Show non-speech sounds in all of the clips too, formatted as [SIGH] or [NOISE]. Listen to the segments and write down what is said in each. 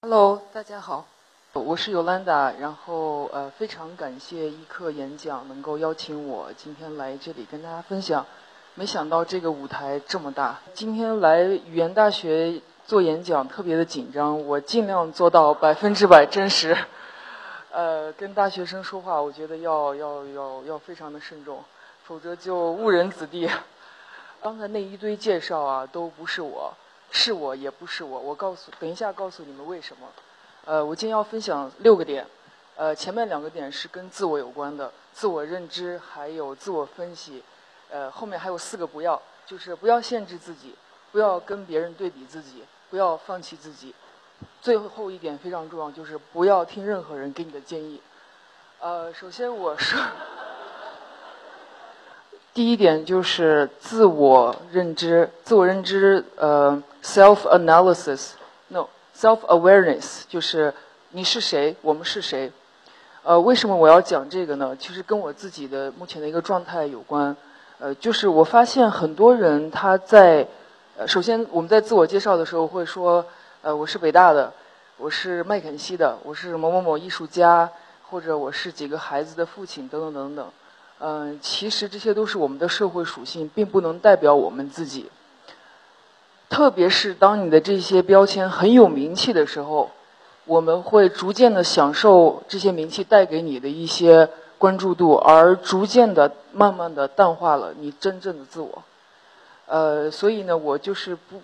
Hello，大家好，我是 Yolanda，然后呃非常感谢一课演讲能够邀请我今天来这里跟大家分享。没想到这个舞台这么大，今天来语言大学做演讲特别的紧张，我尽量做到百分之百真实。呃，跟大学生说话，我觉得要要要要非常的慎重，否则就误人子弟。刚才那一堆介绍啊，都不是我。是我也不是我，我告诉，等一下告诉你们为什么。呃，我今天要分享六个点，呃，前面两个点是跟自我有关的，自我认知还有自我分析，呃，后面还有四个不要，就是不要限制自己，不要跟别人对比自己，不要放弃自己。最后一点非常重要，就是不要听任何人给你的建议。呃，首先我说。第一点就是自我认知，自我认知，呃，self analysis，no，self awareness，就是你是谁，我们是谁。呃，为什么我要讲这个呢？其实跟我自己的目前的一个状态有关。呃，就是我发现很多人他在，呃，首先我们在自我介绍的时候会说，呃，我是北大的，我是麦肯锡的，我是某某某艺术家，或者我是几个孩子的父亲，等等等等。嗯，其实这些都是我们的社会属性，并不能代表我们自己。特别是当你的这些标签很有名气的时候，我们会逐渐的享受这些名气带给你的一些关注度，而逐渐的、慢慢的淡化了你真正的自我。呃，所以呢，我就是不，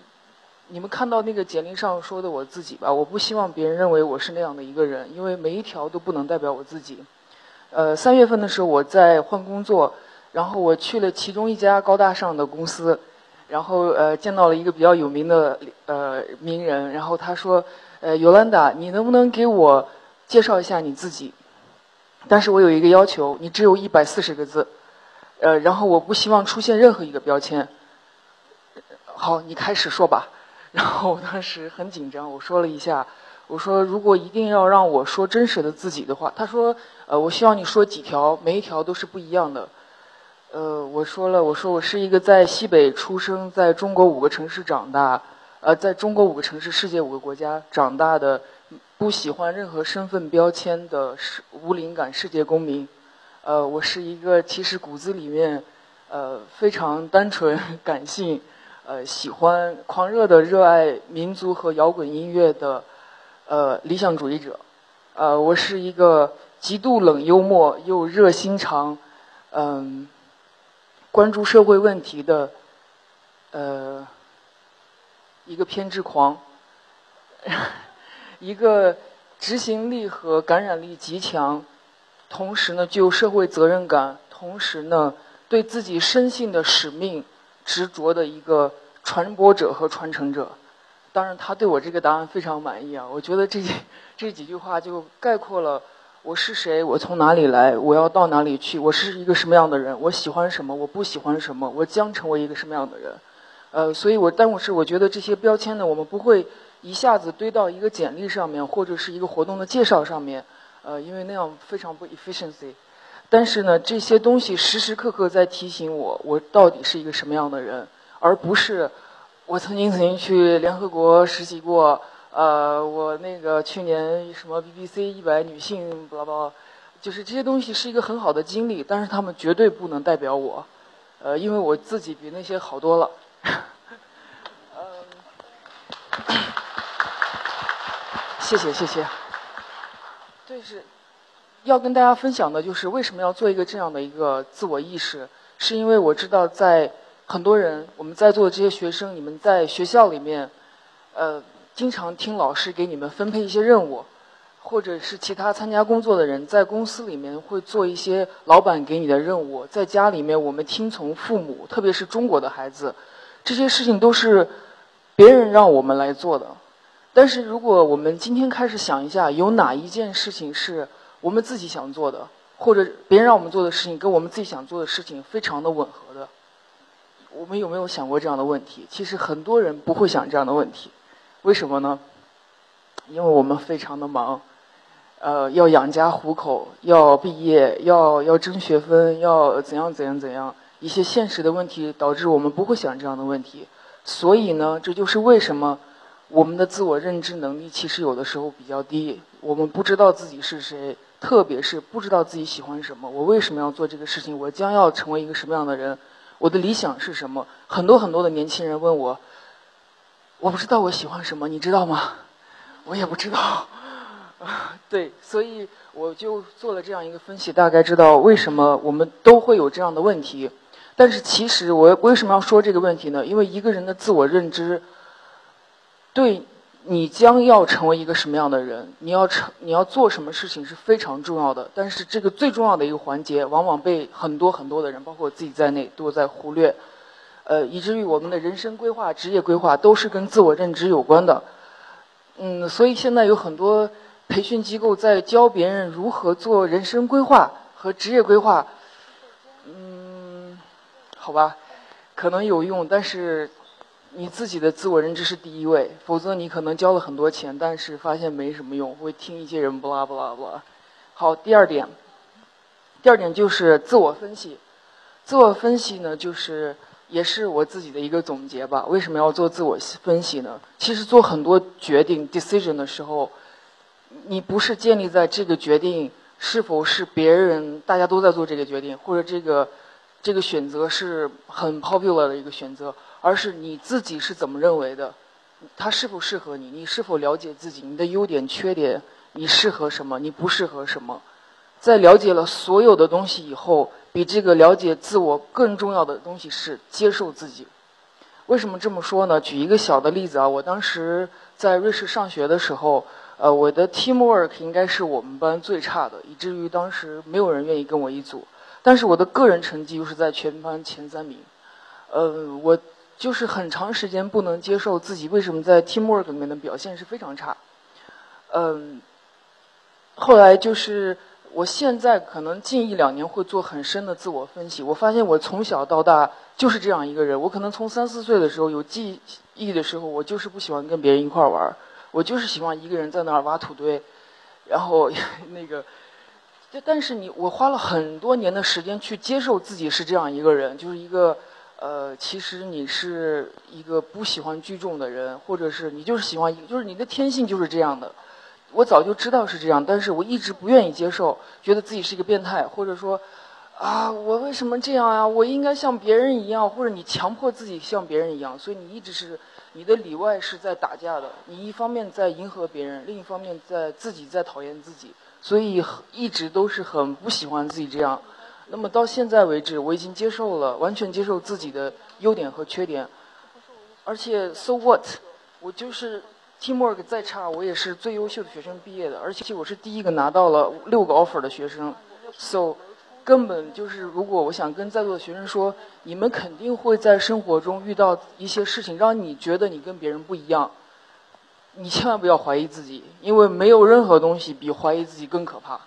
你们看到那个简历上说的我自己吧，我不希望别人认为我是那样的一个人，因为每一条都不能代表我自己。呃，三月份的时候我在换工作，然后我去了其中一家高大上的公司，然后呃见到了一个比较有名的呃名人，然后他说，呃尤兰达，你能不能给我介绍一下你自己？但是我有一个要求，你只有一百四十个字，呃，然后我不希望出现任何一个标签。好，你开始说吧。[LAUGHS] 然后我当时很紧张，我说了一下。我说，如果一定要让我说真实的自己的话，他说，呃，我希望你说几条，每一条都是不一样的。呃，我说了，我说我是一个在西北出生，在中国五个城市长大，呃，在中国五个城市、世界五个国家长大的，不喜欢任何身份标签的世无灵感世界公民。呃，我是一个其实骨子里面，呃，非常单纯、[LAUGHS] 感性，呃，喜欢狂热的热爱民族和摇滚音乐的。呃，理想主义者，呃，我是一个极度冷幽默又热心肠，嗯，关注社会问题的，呃，一个偏执狂，[LAUGHS] 一个执行力和感染力极强，同时呢具有社会责任感，同时呢对自己深信的使命执着的一个传播者和传承者。当然，他对我这个答案非常满意啊！我觉得这几这几句话就概括了我是谁，我从哪里来，我要到哪里去，我是一个什么样的人，我喜欢什么，我不喜欢什么，我将成为一个什么样的人。呃，所以我但我是我觉得这些标签呢，我们不会一下子堆到一个简历上面或者是一个活动的介绍上面，呃，因为那样非常不 efficiency。但是呢，这些东西时时刻刻在提醒我，我到底是一个什么样的人，而不是。我曾经曾经去联合国实习过，呃，我那个去年什么 BBC 一百女性，巴拉巴拉，就是这些东西是一个很好的经历，但是他们绝对不能代表我，呃，因为我自己比那些好多了。谢谢谢谢。对，是要跟大家分享的就是为什么要做一个这样的一个自我意识，是因为我知道在。很多人，我们在座的这些学生，你们在学校里面，呃，经常听老师给你们分配一些任务，或者是其他参加工作的人在公司里面会做一些老板给你的任务，在家里面我们听从父母，特别是中国的孩子，这些事情都是别人让我们来做的。但是如果我们今天开始想一下，有哪一件事情是我们自己想做的，或者别人让我们做的事情跟我们自己想做的事情非常的吻合的？我们有没有想过这样的问题？其实很多人不会想这样的问题，为什么呢？因为我们非常的忙，呃，要养家糊口，要毕业，要要争学分，要怎样怎样怎样，一些现实的问题导致我们不会想这样的问题。所以呢，这就是为什么我们的自我认知能力其实有的时候比较低，我们不知道自己是谁，特别是不知道自己喜欢什么。我为什么要做这个事情？我将要成为一个什么样的人？我的理想是什么？很多很多的年轻人问我，我不知道我喜欢什么，你知道吗？我也不知道。[LAUGHS] 对，所以我就做了这样一个分析，大概知道为什么我们都会有这样的问题。但是其实我为什么要说这个问题呢？因为一个人的自我认知，对你将要成为一个什么样的人，你要成你要做什么事情是非常重要的。但是这个最重要的一个环节，往往被很多很多的人，包括我自己在内，都在忽略。呃，以至于我们的人生规划、职业规划都是跟自我认知有关的。嗯，所以现在有很多。培训机构在教别人如何做人生规划和职业规划，嗯，好吧，可能有用，但是你自己的自我认知是第一位，否则你可能交了很多钱，但是发现没什么用，会听一些人不拉不拉不拉。好，第二点，第二点就是自我分析。自我分析呢，就是也是我自己的一个总结吧。为什么要做自我分析呢？其实做很多决定 decision 的时候。你不是建立在这个决定是否是别人大家都在做这个决定，或者这个这个选择是很 popular 的一个选择，而是你自己是怎么认为的，它是否适合你，你是否了解自己，你的优点缺点，你适合什么，你不适合什么，在了解了所有的东西以后，比这个了解自我更重要的东西是接受自己。为什么这么说呢？举一个小的例子啊，我当时在瑞士上学的时候。呃，我的 teamwork 应该是我们班最差的，以至于当时没有人愿意跟我一组。但是我的个人成绩又是在全班前三名。呃，我就是很长时间不能接受自己为什么在 teamwork 里面的表现是非常差。嗯，后来就是我现在可能近一两年会做很深的自我分析，我发现我从小到大就是这样一个人。我可能从三四岁的时候有记忆的时候，我就是不喜欢跟别人一块玩。我就是喜欢一个人在那儿挖土堆，然后 [LAUGHS] 那个，但是你我花了很多年的时间去接受自己是这样一个人，就是一个呃，其实你是一个不喜欢聚众的人，或者是你就是喜欢，就是你的天性就是这样的。我早就知道是这样，但是我一直不愿意接受，觉得自己是一个变态，或者说啊，我为什么这样啊？我应该像别人一样，或者你强迫自己像别人一样，所以你一直是。你的里外是在打架的，你一方面在迎合别人，另一方面在自己在讨厌自己，所以一直都是很不喜欢自己这样。那么到现在为止，我已经接受了，完全接受自己的优点和缺点。而且，so what？我就是 teamwork 再差，我也是最优秀的学生毕业的，而且我是第一个拿到了六个 offer 的学生。so 根本就是，如果我想跟在座的学生说，你们肯定会在生活中遇到一些事情，让你觉得你跟别人不一样。你千万不要怀疑自己，因为没有任何东西比怀疑自己更可怕。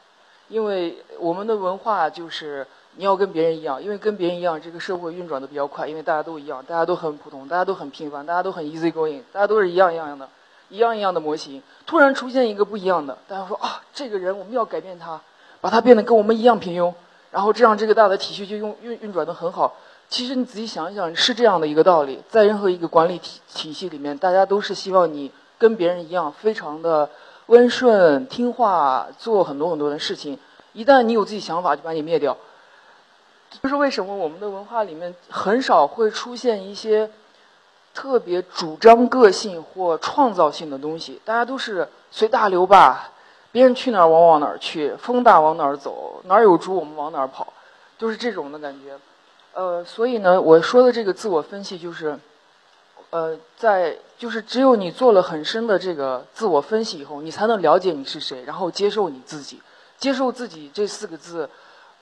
因为我们的文化就是你要跟别人一样，因为跟别人一样，这个社会运转的比较快，因为大家都一样，大家都很普通，大家都很平凡，大家都很 easy going，大家都是一样一样的，一样一样的模型。突然出现一个不一样的，大家说啊，这个人我们要改变他，把他变得跟我们一样平庸。然后这样，这个大的体系就运运运转的很好。其实你仔细想一想，是这样的一个道理。在任何一个管理体体系里面，大家都是希望你跟别人一样，非常的温顺、听话，做很多很多的事情。一旦你有自己想法，就把你灭掉。这是为什么？我们的文化里面很少会出现一些特别主张个性或创造性的东西，大家都是随大流吧。别人去哪儿，我往哪儿去；风大往哪儿走，哪儿有猪，我们往哪儿跑，就是这种的感觉。呃，所以呢，我说的这个自我分析就是，呃，在就是只有你做了很深的这个自我分析以后，你才能了解你是谁，然后接受你自己。接受自己这四个字，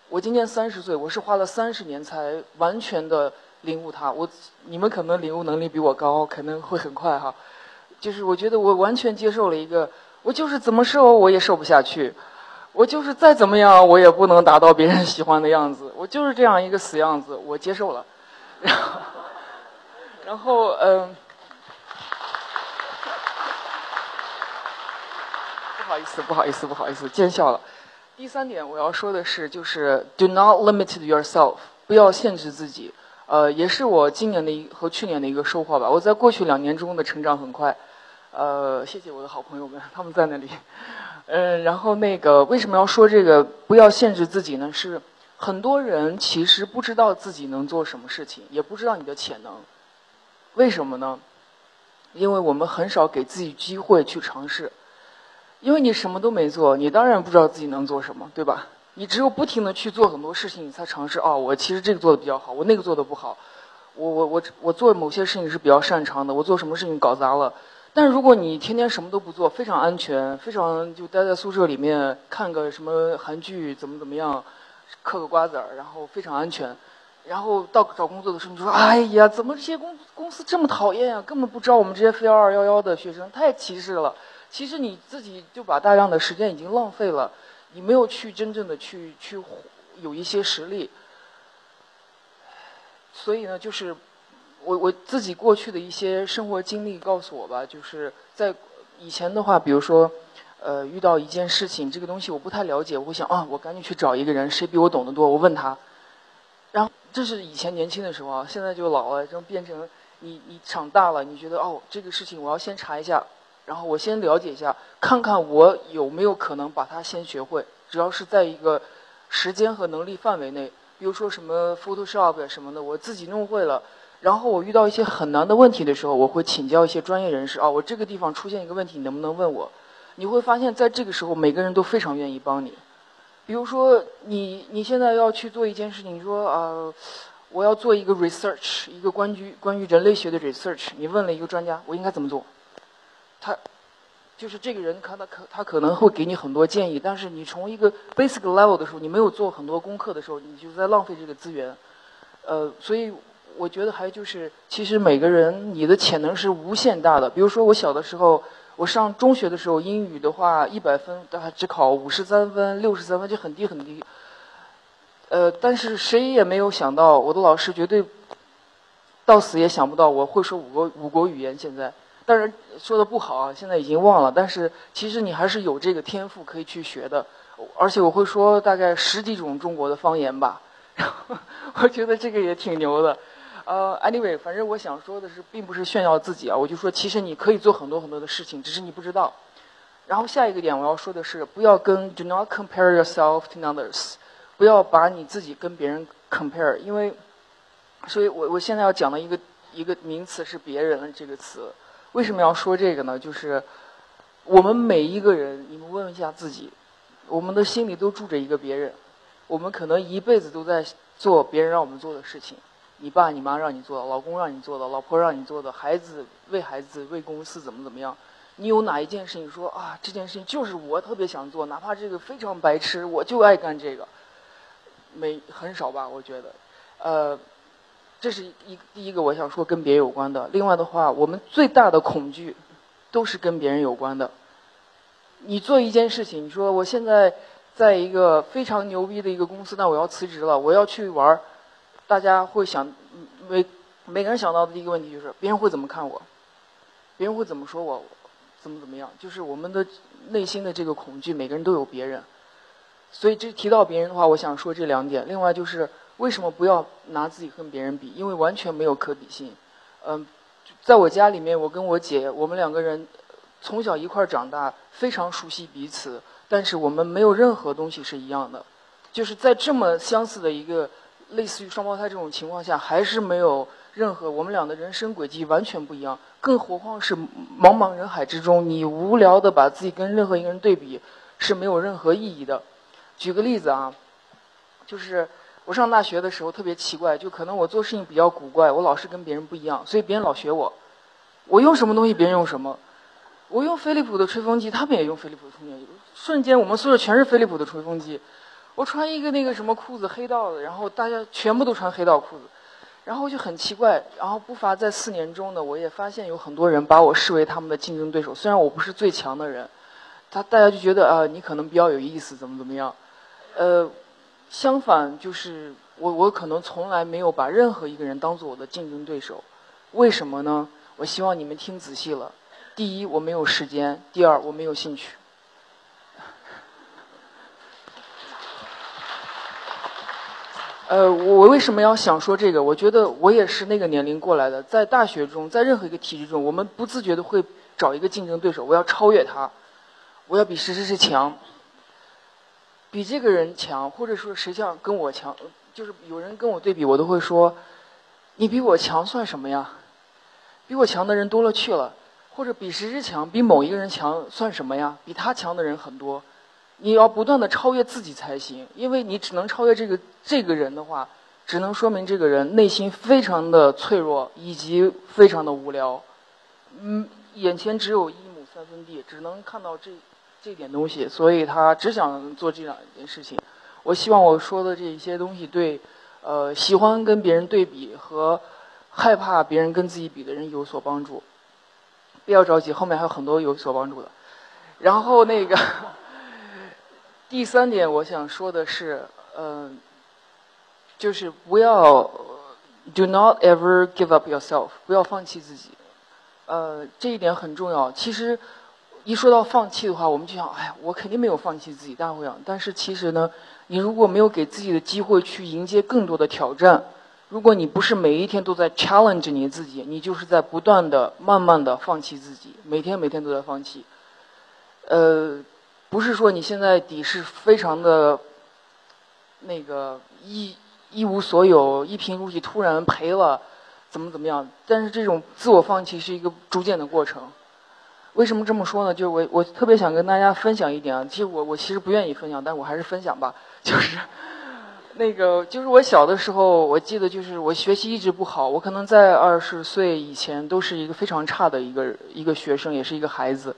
我今年三十岁，我是花了三十年才完全的领悟它。我你们可能领悟能力比我高，可能会很快哈。就是我觉得我完全接受了一个。我就是怎么瘦我也瘦不下去，我就是再怎么样我也不能达到别人喜欢的样子，我就是这样一个死样子，我接受了。然后，然后嗯，不好意思，不好意思，不好意思，见笑了。第三点我要说的是，就是 do not limit yourself，不要限制自己。呃，也是我今年的一和去年的一个收获吧。我在过去两年中的成长很快。呃，谢谢我的好朋友们，他们在那里。嗯，然后那个为什么要说这个不要限制自己呢？是很多人其实不知道自己能做什么事情，也不知道你的潜能。为什么呢？因为我们很少给自己机会去尝试。因为你什么都没做，你当然不知道自己能做什么，对吧？你只有不停的去做很多事情，你才尝试。哦，我其实这个做的比较好，我那个做的不好。我我我我做某些事情是比较擅长的，我做什么事情搞砸了。但如果你天天什么都不做，非常安全，非常就待在宿舍里面看个什么韩剧，怎么怎么样，嗑个瓜子儿，然后非常安全。然后到找工作的时候，你说：“哎呀，怎么这些公公司这么讨厌呀？根本不招我们这些非二幺幺的学生，太歧视了。”其实你自己就把大量的时间已经浪费了，你没有去真正的去去有一些实力。所以呢，就是。我我自己过去的一些生活经历告诉我吧，就是在以前的话，比如说，呃，遇到一件事情，这个东西我不太了解，我会想啊，我赶紧去找一个人，谁比我懂得多，我问他。这是以前年轻的时候啊，现在就老了，就变成你你长大了，你觉得哦，这个事情我要先查一下，然后我先了解一下，看看我有没有可能把它先学会，只要是在一个时间和能力范围内，比如说什么 Photoshop 什么的，我自己弄会了。然后我遇到一些很难的问题的时候，我会请教一些专业人士。啊，我这个地方出现一个问题，你能不能问我？你会发现在这个时候，每个人都非常愿意帮你。比如说，你你现在要去做一件事情，你说啊，我要做一个 research，一个关于关于人类学的 research。你问了一个专家，我应该怎么做？他就是这个人，他他可他可能会给你很多建议，但是你从一个 basic level 的时候，你没有做很多功课的时候，你就在浪费这个资源。呃，所以。我觉得还就是，其实每个人你的潜能是无限大的。比如说我小的时候，我上中学的时候，英语的话一百分，大概只考五十三分、六十三分，就很低很低。呃，但是谁也没有想到，我的老师绝对到死也想不到我会说五国五国语言。现在，当然说的不好啊，现在已经忘了。但是其实你还是有这个天赋可以去学的，而且我会说大概十几种中国的方言吧。然 [LAUGHS] 后我觉得这个也挺牛的。呃，anyway，反正我想说的是，并不是炫耀自己啊，我就说，其实你可以做很多很多的事情，只是你不知道。然后下一个点我要说的是，不要跟，do not compare yourself to others，不要把你自己跟别人 compare，因为，所以我我现在要讲的一个一个名词是“别人”这个词。为什么要说这个呢？就是我们每一个人，你们问一下自己，我们的心里都住着一个别人，我们可能一辈子都在做别人让我们做的事情。你爸你妈让你做的，老公让你做的，老婆让你做的，孩子为孩子为公司怎么怎么样？你有哪一件事情说啊？这件事情就是我特别想做，哪怕这个非常白痴，我就爱干这个。没很少吧？我觉得，呃，这是一第一个我想说跟别人有关的。另外的话，我们最大的恐惧都是跟别人有关的。你做一件事情，你说我现在在一个非常牛逼的一个公司，但我要辞职了，我要去玩儿。大家会想，每每个人想到的第一个问题就是别人会怎么看我，别人会怎么说我，怎么怎么样？就是我们的内心的这个恐惧，每个人都有别人。所以这提到别人的话，我想说这两点。另外就是为什么不要拿自己跟别人比？因为完全没有可比性。嗯，在我家里面，我跟我姐，我们两个人从小一块儿长大，非常熟悉彼此，但是我们没有任何东西是一样的。就是在这么相似的一个。类似于双胞胎这种情况下，还是没有任何我们俩的人生轨迹完全不一样。更何况是茫茫人海之中，你无聊的把自己跟任何一个人对比，是没有任何意义的。举个例子啊，就是我上大学的时候特别奇怪，就可能我做事情比较古怪，我老是跟别人不一样，所以别人老学我。我用什么东西，别人用什么。我用飞利浦的吹风机，他们也用飞利浦的吹风机。瞬间，我们宿舍全是飞利浦的吹风机。我穿一个那个什么裤子黑道的，然后大家全部都穿黑道裤子，然后就很奇怪。然后不乏在四年中呢，我也发现有很多人把我视为他们的竞争对手。虽然我不是最强的人，他大家就觉得啊，你可能比较有意思，怎么怎么样。呃，相反就是我我可能从来没有把任何一个人当做我的竞争对手。为什么呢？我希望你们听仔细了。第一，我没有时间；第二，我没有兴趣。呃，我为什么要想说这个？我觉得我也是那个年龄过来的，在大学中，在任何一个体制中，我们不自觉的会找一个竞争对手，我要超越他，我要比谁谁谁强，比这个人强，或者说谁像跟我强，就是有人跟我对比，我都会说，你比我强算什么呀？比我强的人多了去了，或者比谁谁强，比某一个人强算什么呀？比他强的人很多，你要不断的超越自己才行，因为你只能超越这个这个人的话，只能说明这个人内心非常的脆弱，以及非常的无聊，嗯，眼前只有一亩三分地，只能看到这这点东西，所以他只想做这两件事情。我希望我说的这些东西对，呃，喜欢跟别人对比和。害怕别人跟自己比的人有所帮助，不要着急，后面还有很多有所帮助的。然后那个第三点，我想说的是，嗯，就是不要，do not ever give up yourself，不要放弃自己。呃，这一点很重要。其实一说到放弃的话，我们就想，哎，我肯定没有放弃自己，大家会想。但是其实呢，你如果没有给自己的机会去迎接更多的挑战。如果你不是每一天都在 challenge 你自己，你就是在不断的、慢慢的放弃自己，每天每天都在放弃。呃，不是说你现在底是非常的，那个一一无所有、一贫如洗，突然赔了，怎么怎么样？但是这种自我放弃是一个逐渐的过程。为什么这么说呢？就是我我特别想跟大家分享一点啊，其实我我其实不愿意分享，但我还是分享吧，就是。那个就是我小的时候，我记得就是我学习一直不好，我可能在二十岁以前都是一个非常差的一个一个学生，也是一个孩子。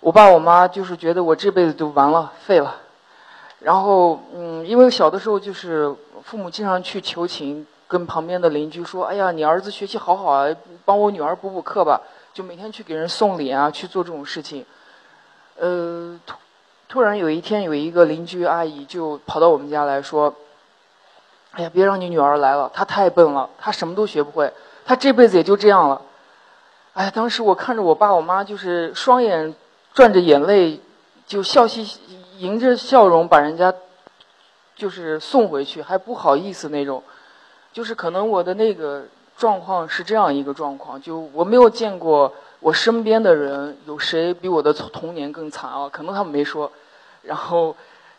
我爸我妈就是觉得我这辈子都完了，废了。然后嗯，因为小的时候就是父母经常去求情，跟旁边的邻居说：“哎呀，你儿子学习好好啊，帮我女儿补补课吧。”就每天去给人送礼啊，去做这种事情。呃，突突然有一天，有一个邻居阿姨就跑到我们家来说。哎呀，别让你女儿来了，她太笨了，她什么都学不会，她这辈子也就这样了。哎，当时我看着我爸我妈，就是双眼转着眼泪，就笑嘻嘻，迎着笑容把人家就是送回去，还不好意思那种。就是可能我的那个状况是这样一个状况，就我没有见过我身边的人有谁比我的童年更惨啊？可能他们没说，然后。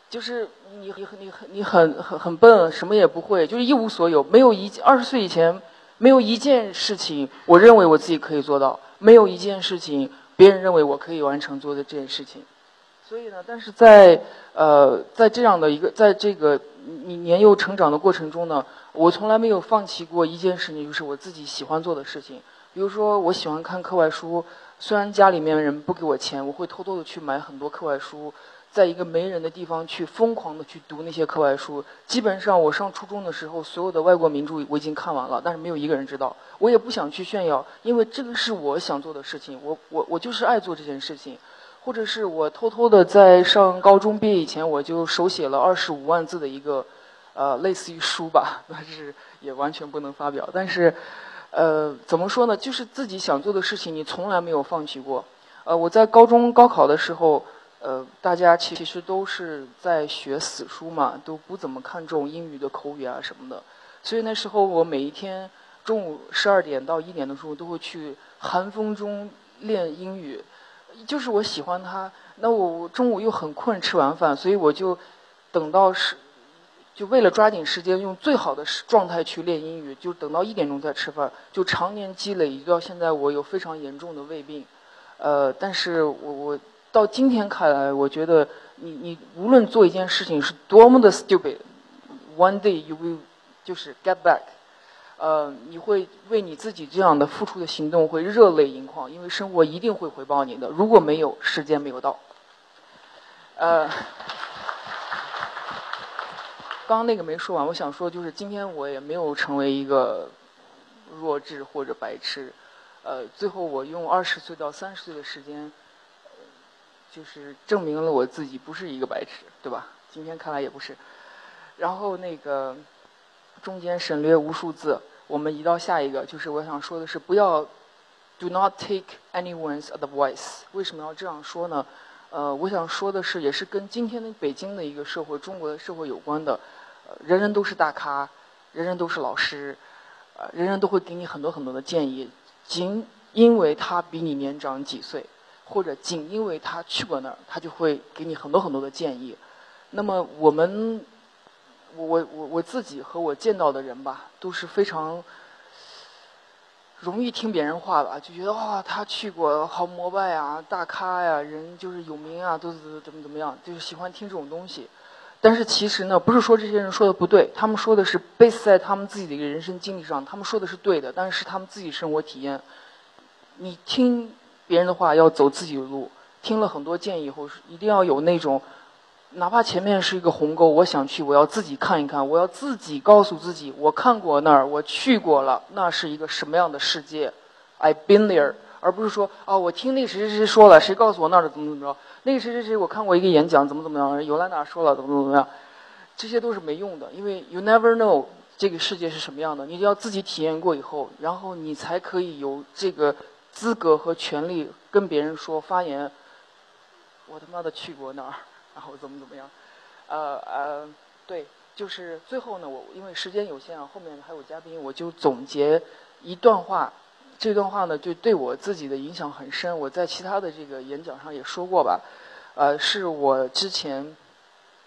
就是你你你你很很很笨，什么也不会，就是一无所有。没有一二十岁以前，没有一件事情，我认为我自己可以做到；没有一件事情，别人认为我可以完成做的这件事情。所以呢，但是在呃，在这样的一个在这个你年幼成长的过程中呢，我从来没有放弃过一件事情，就是我自己喜欢做的事情。比如说，我喜欢看课外书，虽然家里面人不给我钱，我会偷偷的去买很多课外书。在一个没人的地方去疯狂的去读那些课外书，基本上我上初中的时候，所有的外国名著我已经看完了，但是没有一个人知道。我也不想去炫耀，因为这个是我想做的事情，我我我就是爱做这件事情。或者是我偷偷的在上高中毕业以前，我就手写了二十五万字的一个，呃，类似于书吧，[LAUGHS] 但是也完全不能发表。但是，呃，怎么说呢？就是自己想做的事情，你从来没有放弃过。呃，我在高中高考的时候。呃，大家其实都是在学死书嘛，都不怎么看重英语的口语啊什么的。所以那时候我每一天中午十二点到一点的时候都会去寒风中练英语，就是我喜欢它。那我中午又很困，吃完饭，所以我就等到是，就为了抓紧时间，用最好的状态去练英语，就等到一点钟再吃饭，就常年积累，一直到现在我有非常严重的胃病。呃，但是我我。到今天看来，我觉得你你无论做一件事情是多么的 stupid，one day you will 就是 get back，呃，你会为你自己这样的付出的行动会热泪盈眶，因为生活一定会回报你的。如果没有，时间没有到。呃，刚刚那个没说完，我想说就是今天我也没有成为一个弱智或者白痴，呃，最后我用二十岁到三十岁的时间。就是证明了我自己不是一个白痴，对吧？今天看来也不是。然后那个中间省略无数字，我们移到下一个。就是我想说的是，不要 do not take anyone's advice。为什么要这样说呢？呃，我想说的是，也是跟今天的北京的一个社会、中国的社会有关的。人人都是大咖，人人都是老师，呃，人人都会给你很多很多的建议，仅因为他比你年长几岁。或者仅因为他去过那儿，他就会给你很多很多的建议。那么我们，我我我我自己和我见到的人吧，都是非常容易听别人话吧，就觉得哇，他去过好膜拜啊，大咖呀，人就是有名啊，都是怎么怎么样，就是喜欢听这种东西。但是其实呢，不是说这些人说的不对，他们说的是 base 在他们自己的一个人生经历上，他们说的是对的，但是他们自己生活体验。你听别人的话，要走自己的路。听了很多建议以后，一定要有那种，哪怕前面是一个鸿沟，我想去，我要自己看一看，我要自己告诉自己，我看过那儿，我去过了，那是一个什么样的世界？I've been there，而不是说啊，我听那个谁谁谁说了，谁告诉我那儿的怎么怎么着。那个谁谁谁，我看过一个演讲，怎么怎么样？尤兰达说了，怎么怎么样？这些都是没用的，因为 you never know 这个世界是什么样的，你要自己体验过以后，然后你才可以有这个资格和权利跟别人说发言。我他妈的去过那儿，然后怎么怎么样？呃呃，对，就是最后呢，我因为时间有限啊，后面还有嘉宾，我就总结一段话。这段话呢，就对我自己的影响很深。我在其他的这个演讲上也说过吧，呃，是我之前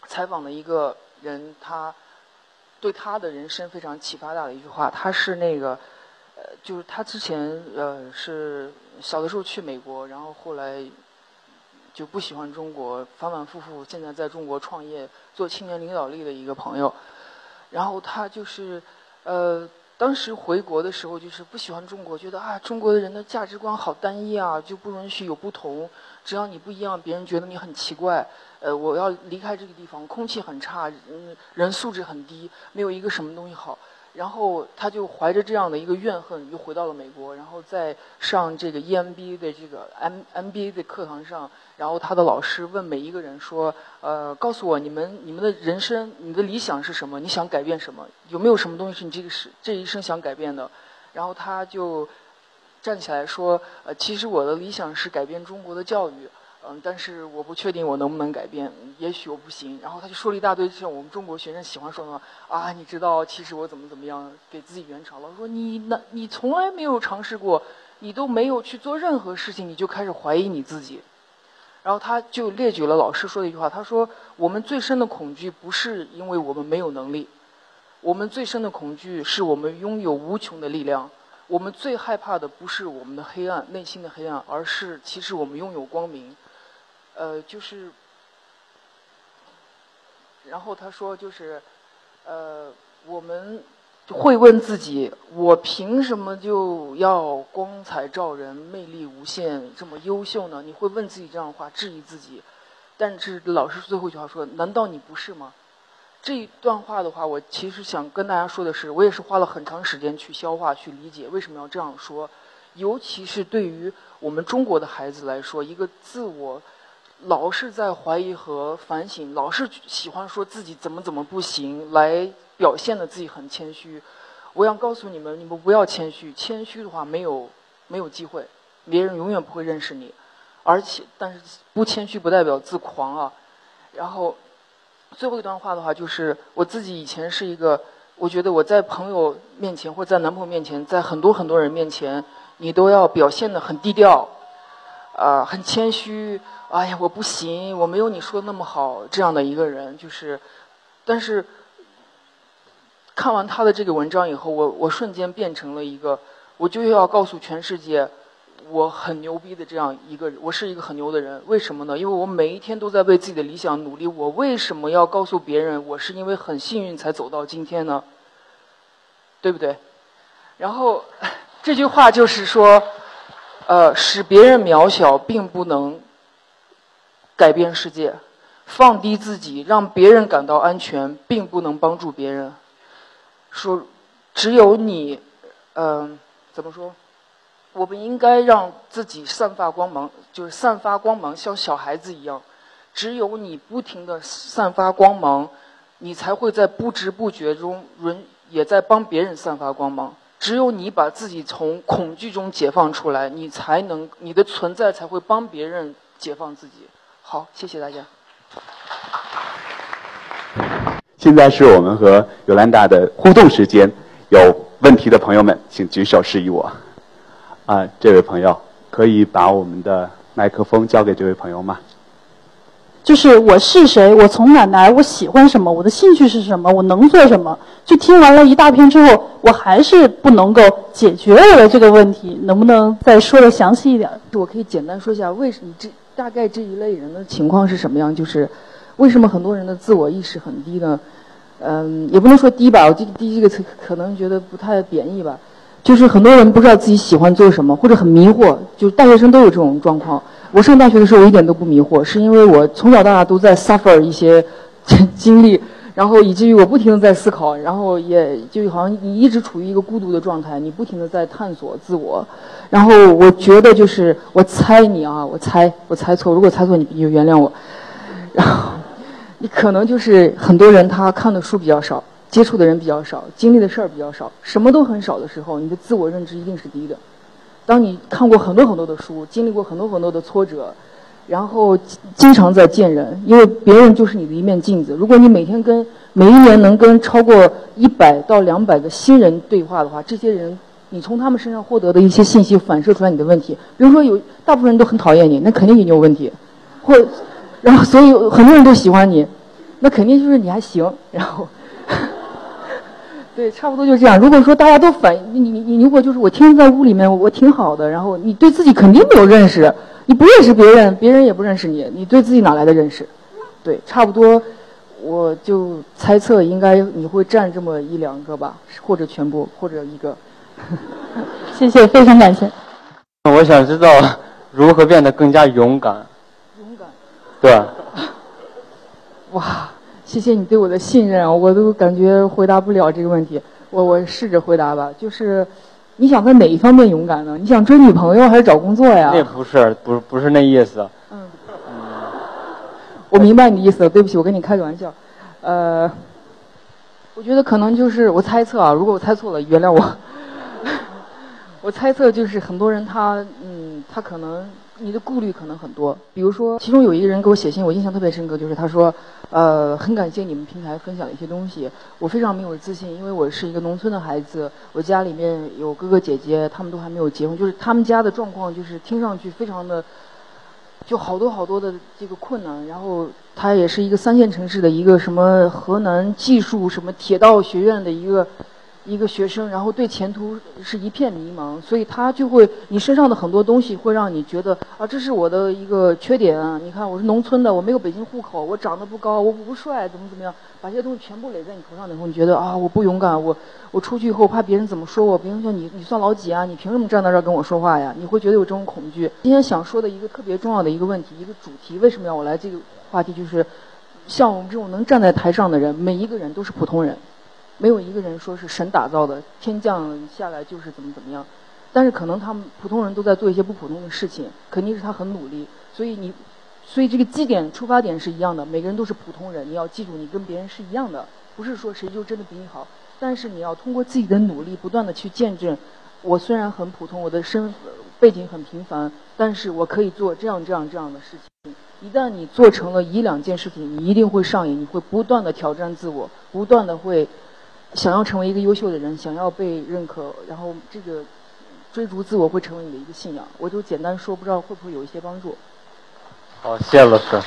采访的一个人，他对他的人生非常启发大的一句话。他是那个，就是他之前呃是小的时候去美国，然后后来就不喜欢中国，反反复复，现在在中国创业做青年领导力的一个朋友。然后他就是呃。当时回国的时候，就是不喜欢中国，觉得啊，中国的人的价值观好单一啊，就不允许有不同。只要你不一样，别人觉得你很奇怪。呃，我要离开这个地方，空气很差，嗯，人素质很低，没有一个什么东西好。然后他就怀着这样的一个怨恨，又回到了美国。然后在上这个 EMBA 的这个 M MBA 的课堂上，然后他的老师问每一个人说：“呃，告诉我你们你们的人生，你的理想是什么？你想改变什么？有没有什么东西是你这个是这一生想改变的？”然后他就站起来说：“呃，其实我的理想是改变中国的教育。”嗯，但是我不确定我能不能改变，也许我不行。然后他就说了一大堆像我们中国学生喜欢说的话啊，你知道，其实我怎么怎么样，给自己圆场了。说你那，你从来没有尝试过，你都没有去做任何事情，你就开始怀疑你自己。然后他就列举了老师说的一句话，他说：“我们最深的恐惧不是因为我们没有能力，我们最深的恐惧是我们拥有无穷的力量。我们最害怕的不是我们的黑暗，内心的黑暗，而是其实我们拥有光明。”呃，就是，然后他说，就是，呃，我们会问自己：我凭什么就要光彩照人、魅力无限、这么优秀呢？你会问自己这样的话，质疑自己。但是老师最后一句话说：难道你不是吗？这一段话的话，我其实想跟大家说的是，我也是花了很长时间去消化、去理解为什么要这样说。尤其是对于我们中国的孩子来说，一个自我。老是在怀疑和反省，老是喜欢说自己怎么怎么不行，来表现的自己很谦虚。我想告诉你们，你们不要谦虚，谦虚的话没有没有机会，别人永远不会认识你。而且，但是不谦虚不代表自狂啊。然后，最后一段话的话，就是我自己以前是一个，我觉得我在朋友面前或在男朋友面前，在很多很多人面前，你都要表现的很低调，啊，很谦虚。哎呀，我不行，我没有你说的那么好。这样的一个人，就是，但是看完他的这个文章以后，我我瞬间变成了一个，我就要告诉全世界，我很牛逼的这样一个人，我是一个很牛的人。为什么呢？因为我每一天都在为自己的理想努力。我为什么要告诉别人，我是因为很幸运才走到今天呢？对不对？然后 [LAUGHS] 这句话就是说，呃，使别人渺小，并不能。改变世界，放低自己，让别人感到安全，并不能帮助别人。说，只有你，嗯，怎么说？我们应该让自己散发光芒，就是散发光芒，像小孩子一样。只有你不停的散发光芒，你才会在不知不觉中，人也在帮别人散发光芒。只有你把自己从恐惧中解放出来，你才能，你的存在才会帮别人解放自己。好，谢谢大家。现在是我们和尤兰达的互动时间，有问题的朋友们请举手示意我。啊，这位朋友可以把我们的麦克风交给这位朋友吗？就是我是谁，我从哪来，我喜欢什么，我的兴趣是什么，我能做什么？就听完了一大篇之后，我还是不能够解决我的这个问题，能不能再说的详细一点？我可以简单说一下，为什么这大概这一类人的情况是什么样？就是为什么很多人的自我意识很低呢？嗯，也不能说低吧，我这第一个词可能觉得不太贬义吧。就是很多人不知道自己喜欢做什么，或者很迷惑，就大学生都有这种状况。我上大学的时候，我一点都不迷惑，是因为我从小到大都在 suffer 一些 [LAUGHS] 经历，然后以至于我不停的在思考，然后也就好像你一直处于一个孤独的状态，你不停的在探索自我。然后我觉得就是我猜你啊，我猜我猜错，如果猜错你就原谅我。然后你可能就是很多人他看的书比较少，接触的人比较少，经历的事儿比较少，什么都很少的时候，你的自我认知一定是低的。当你看过很多很多的书，经历过很多很多的挫折，然后经常在见人，因为别人就是你的一面镜子。如果你每天跟每一年能跟超过一百到两百个新人对话的话，这些人你从他们身上获得的一些信息反射出来你的问题。比如说有大部分人都很讨厌你，那肯定你有问题，或然后所以很多人都喜欢你，那肯定就是你还行。然后。[LAUGHS] 对，差不多就这样。如果说大家都反你你你，如果就是我天天在屋里面，我挺好的，然后你对自己肯定没有认识，你不认识别人，别人也不认识你，你对自己哪来的认识？对，差不多，我就猜测应该你会占这么一两个吧，或者全部，或者一个。[LAUGHS] 谢谢，非常感谢。我想知道如何变得更加勇敢。勇敢。对。[LAUGHS] 哇。谢谢你对我的信任啊！我都感觉回答不了这个问题，我我试着回答吧。就是你想在哪一方面勇敢呢？你想追女朋友还是找工作呀？那不是，不不是那意思。嗯。我明白你的意思，对不起，我跟你开个玩笑。呃，我觉得可能就是我猜测啊，如果我猜错了，原谅我。[LAUGHS] 我猜测就是很多人他嗯，他可能。你的顾虑可能很多，比如说，其中有一个人给我写信，我印象特别深刻，就是他说，呃，很感谢你们平台分享的一些东西，我非常没有自信，因为我是一个农村的孩子，我家里面有哥哥姐姐，他们都还没有结婚，就是他们家的状况就是听上去非常的，就好多好多的这个困难，然后他也是一个三线城市的一个什么河南技术什么铁道学院的一个。一个学生，然后对前途是一片迷茫，所以他就会，你身上的很多东西会让你觉得啊，这是我的一个缺点啊。你看，我是农村的，我没有北京户口，我长得不高，我不帅，怎么怎么样，把这些东西全部垒在你头上以后，你觉得啊，我不勇敢，我我出去以后怕别人怎么说我，别人说你你算老几啊？你凭什么站在这儿跟我说话呀？你会觉得有这种恐惧。今天想说的一个特别重要的一个问题，一个主题，为什么要我来这个话题？就是像我们这种能站在台上的人，每一个人都是普通人。没有一个人说是神打造的，天降下来就是怎么怎么样，但是可能他们普通人都在做一些不普通的事情，肯定是他很努力，所以你，所以这个基点出发点是一样的，每个人都是普通人，你要记住你跟别人是一样的，不是说谁就真的比你好，但是你要通过自己的努力，不断的去见证，我虽然很普通，我的身背景很平凡，但是我可以做这样这样这样的事情，一旦你做成了一两件事情，你一定会上瘾，你会不断的挑战自我，不断的会。想要成为一个优秀的人，想要被认可，然后这个追逐自我会成为你的一个信仰。我就简单说，不知道会不会有一些帮助。好，谢谢老师。